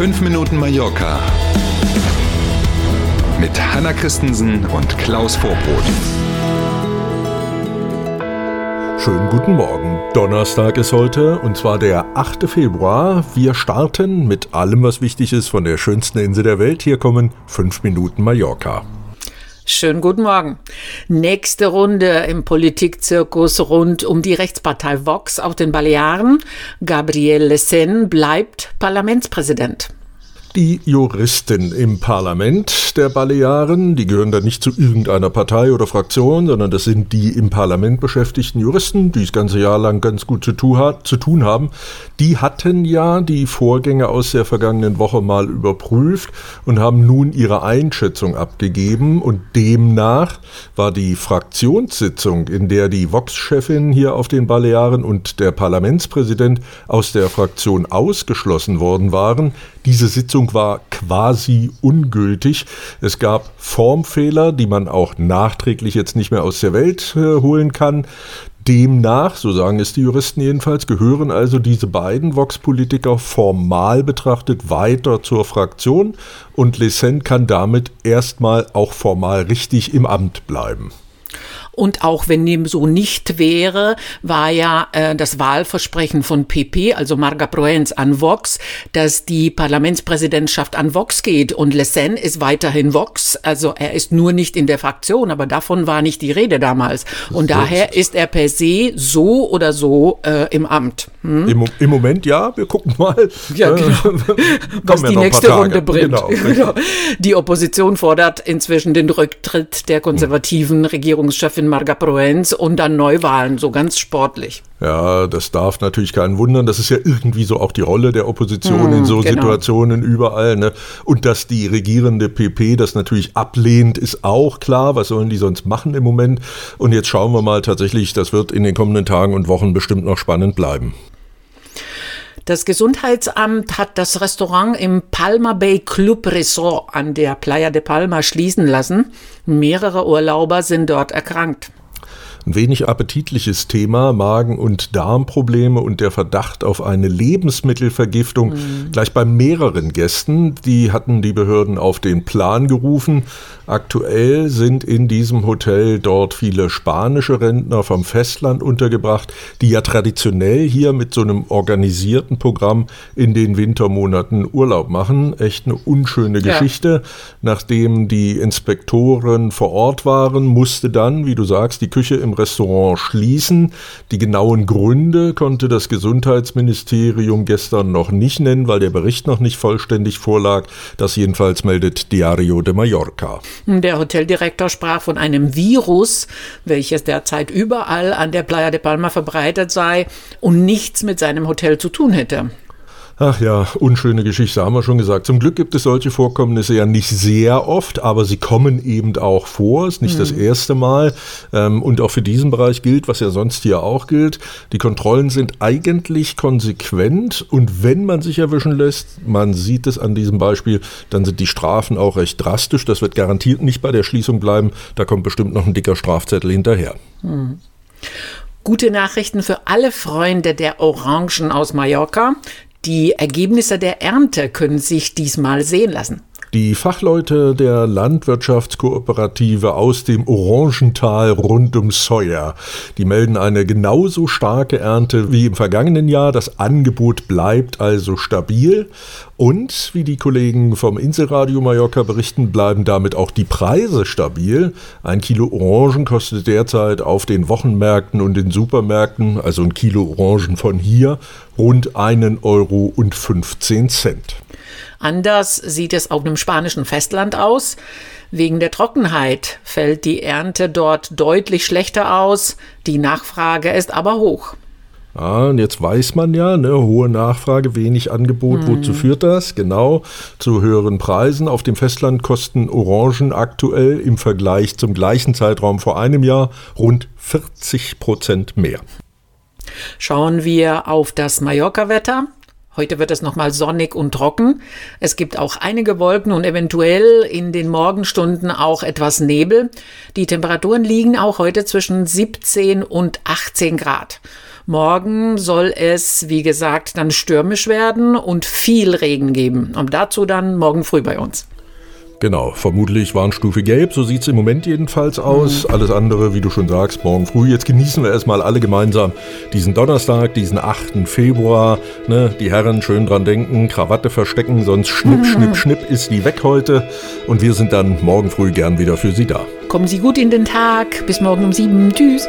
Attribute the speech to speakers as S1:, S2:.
S1: 5 Minuten Mallorca mit Hanna Christensen und Klaus Vorbrot.
S2: Schönen guten Morgen. Donnerstag ist heute und zwar der 8. Februar. Wir starten mit allem, was wichtig ist von der schönsten Insel der Welt. Hier kommen 5 Minuten Mallorca.
S3: Schönen guten Morgen. Nächste Runde im Politikzirkus rund um die Rechtspartei Vox auf den Balearen. Gabriel Lessen bleibt Parlamentspräsident.
S2: Die Juristen im Parlament der Balearen, die gehören da nicht zu irgendeiner Partei oder Fraktion, sondern das sind die im Parlament beschäftigten Juristen, die das ganze Jahr lang ganz gut zu, tun haben. Die hatten ja die Vorgänge aus der vergangenen Woche mal überprüft und haben nun ihre Einschätzung abgegeben und demnach war die Fraktionssitzung, in der die Vox-Chefin hier auf den Balearen und der Parlamentspräsident aus der Fraktion ausgeschlossen worden waren, diese Sitzung war quasi ungültig. Es gab Formfehler, die man auch nachträglich jetzt nicht mehr aus der Welt äh, holen kann. Demnach, so sagen es die Juristen jedenfalls, gehören also diese beiden Vox-Politiker formal betrachtet weiter zur Fraktion und Lesen kann damit erstmal auch formal richtig im Amt bleiben.
S3: Und auch wenn dem so nicht wäre, war ja äh, das Wahlversprechen von PP, also Marga Proenz an Vox, dass die Parlamentspräsidentschaft an Vox geht. Und Le Sen ist weiterhin Vox. Also er ist nur nicht in der Fraktion, aber davon war nicht die Rede damals. Und daher ist er per se so oder so äh, im Amt.
S2: Hm? Im, Im, Moment ja, wir gucken mal,
S3: ja, genau. was die nächste Runde bringt. Genau. genau. Die Opposition fordert inzwischen den Rücktritt der konservativen Regierungschefin Chefin Marga Proenz und dann Neuwahlen, so ganz sportlich.
S2: Ja, das darf natürlich keinen wundern. Das ist ja irgendwie so auch die Rolle der Opposition mm, in so genau. Situationen überall. Ne? Und dass die regierende PP das natürlich ablehnt, ist auch klar. Was sollen die sonst machen im Moment? Und jetzt schauen wir mal tatsächlich, das wird in den kommenden Tagen und Wochen bestimmt noch spannend bleiben.
S3: Das Gesundheitsamt hat das Restaurant im Palma Bay Club Resort an der Playa de Palma schließen lassen. Mehrere Urlauber sind dort erkrankt
S2: ein wenig appetitliches Thema, Magen- und Darmprobleme und der Verdacht auf eine Lebensmittelvergiftung. Mhm. Gleich bei mehreren Gästen, die hatten die Behörden auf den Plan gerufen. Aktuell sind in diesem Hotel dort viele spanische Rentner vom Festland untergebracht, die ja traditionell hier mit so einem organisierten Programm in den Wintermonaten Urlaub machen. Echt eine unschöne Geschichte. Ja. Nachdem die Inspektoren vor Ort waren, musste dann, wie du sagst, die Küche im Restaurant schließen. Die genauen Gründe konnte das Gesundheitsministerium gestern noch nicht nennen, weil der Bericht noch nicht vollständig vorlag. Das jedenfalls meldet Diario de Mallorca.
S3: Der Hoteldirektor sprach von einem Virus, welches derzeit überall an der Playa de Palma verbreitet sei und nichts mit seinem Hotel zu tun hätte.
S2: Ach ja, unschöne Geschichte, haben wir schon gesagt. Zum Glück gibt es solche Vorkommnisse ja nicht sehr oft, aber sie kommen eben auch vor. Ist nicht mhm. das erste Mal. Ähm, und auch für diesen Bereich gilt, was ja sonst hier auch gilt. Die Kontrollen sind eigentlich konsequent und wenn man sich erwischen lässt, man sieht es an diesem Beispiel, dann sind die Strafen auch recht drastisch. Das wird garantiert nicht bei der Schließung bleiben. Da kommt bestimmt noch ein dicker Strafzettel hinterher. Mhm.
S3: Gute Nachrichten für alle Freunde der Orangen aus Mallorca. Die Ergebnisse der Ernte können sich diesmal sehen lassen.
S2: Die Fachleute der Landwirtschaftskooperative aus dem Orangental rund um Sawyer, die melden eine genauso starke Ernte wie im vergangenen Jahr. Das Angebot bleibt also stabil. Und wie die Kollegen vom Inselradio Mallorca berichten, bleiben damit auch die Preise stabil. Ein Kilo Orangen kostet derzeit auf den Wochenmärkten und den Supermärkten, also ein Kilo Orangen von hier, rund einen Euro und 15 Cent.
S3: Anders sieht es auf dem spanischen Festland aus. Wegen der Trockenheit fällt die Ernte dort deutlich schlechter aus, die Nachfrage ist aber hoch.
S2: Ah, und jetzt weiß man ja, ne, hohe Nachfrage, wenig Angebot, mhm. wozu führt das? Genau, zu höheren Preisen. Auf dem Festland kosten Orangen aktuell im Vergleich zum gleichen Zeitraum vor einem Jahr rund 40 Prozent mehr.
S3: Schauen wir auf das Mallorca-Wetter. Heute wird es nochmal sonnig und trocken. Es gibt auch einige Wolken und eventuell in den Morgenstunden auch etwas Nebel. Die Temperaturen liegen auch heute zwischen 17 und 18 Grad. Morgen soll es, wie gesagt, dann stürmisch werden und viel Regen geben. Und dazu dann morgen früh bei uns.
S2: Genau, vermutlich Warnstufe Gelb, so sieht es im Moment jedenfalls aus. Mhm. Alles andere, wie du schon sagst, morgen früh. Jetzt genießen wir erstmal alle gemeinsam diesen Donnerstag, diesen 8. Februar. Ne? Die Herren schön dran denken, Krawatte verstecken, sonst schnipp, mhm. schnipp, schnipp ist die weg heute. Und wir sind dann morgen früh gern wieder für Sie da.
S3: Kommen Sie gut in den Tag. Bis morgen um sieben. Tschüss.